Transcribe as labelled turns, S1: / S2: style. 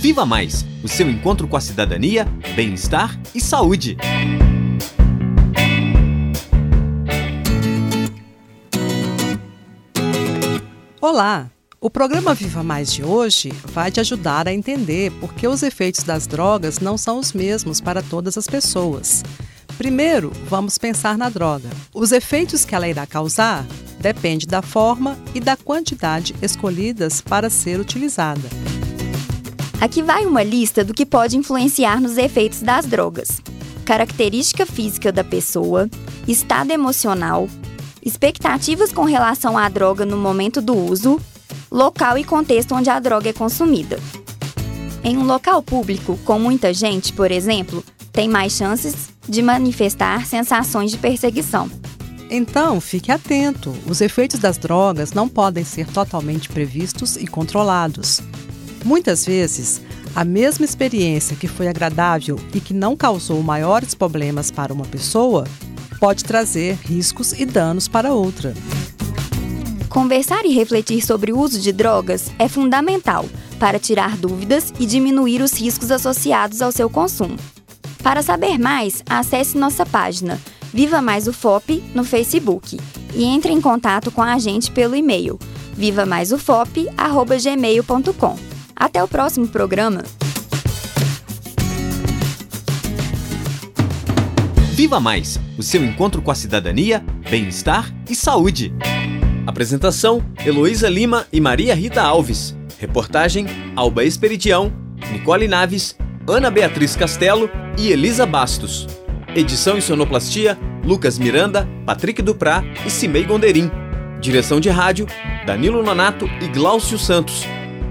S1: Viva Mais o seu encontro com a cidadania, bem-estar e saúde.
S2: Olá! O programa Viva Mais de hoje vai te ajudar a entender por que os efeitos das drogas não são os mesmos para todas as pessoas. Primeiro, vamos pensar na droga. Os efeitos que ela irá causar depende da forma e da quantidade escolhidas para ser utilizada.
S3: Aqui vai uma lista do que pode influenciar nos efeitos das drogas: característica física da pessoa, estado emocional, expectativas com relação à droga no momento do uso, local e contexto onde a droga é consumida. Em um local público com muita gente, por exemplo, tem mais chances de manifestar sensações de perseguição.
S2: Então, fique atento: os efeitos das drogas não podem ser totalmente previstos e controlados. Muitas vezes, a mesma experiência que foi agradável e que não causou maiores problemas para uma pessoa pode trazer riscos e danos para outra.
S3: Conversar e refletir sobre o uso de drogas é fundamental para tirar dúvidas e diminuir os riscos associados ao seu consumo. Para saber mais, acesse nossa página Viva Mais o FOP no Facebook e entre em contato com a gente pelo e-mail vivamaisufop@gmail.com. Até o próximo programa.
S1: Viva Mais, o seu encontro com a cidadania, bem-estar e saúde. Apresentação: Heloísa Lima e Maria Rita Alves. Reportagem: Alba Esperidião, Nicole Naves, Ana Beatriz Castelo e Elisa Bastos. Edição e sonoplastia: Lucas Miranda, Patrick Duprá e Cimei Gonderim. Direção de rádio: Danilo Nonato e Gláucio Santos.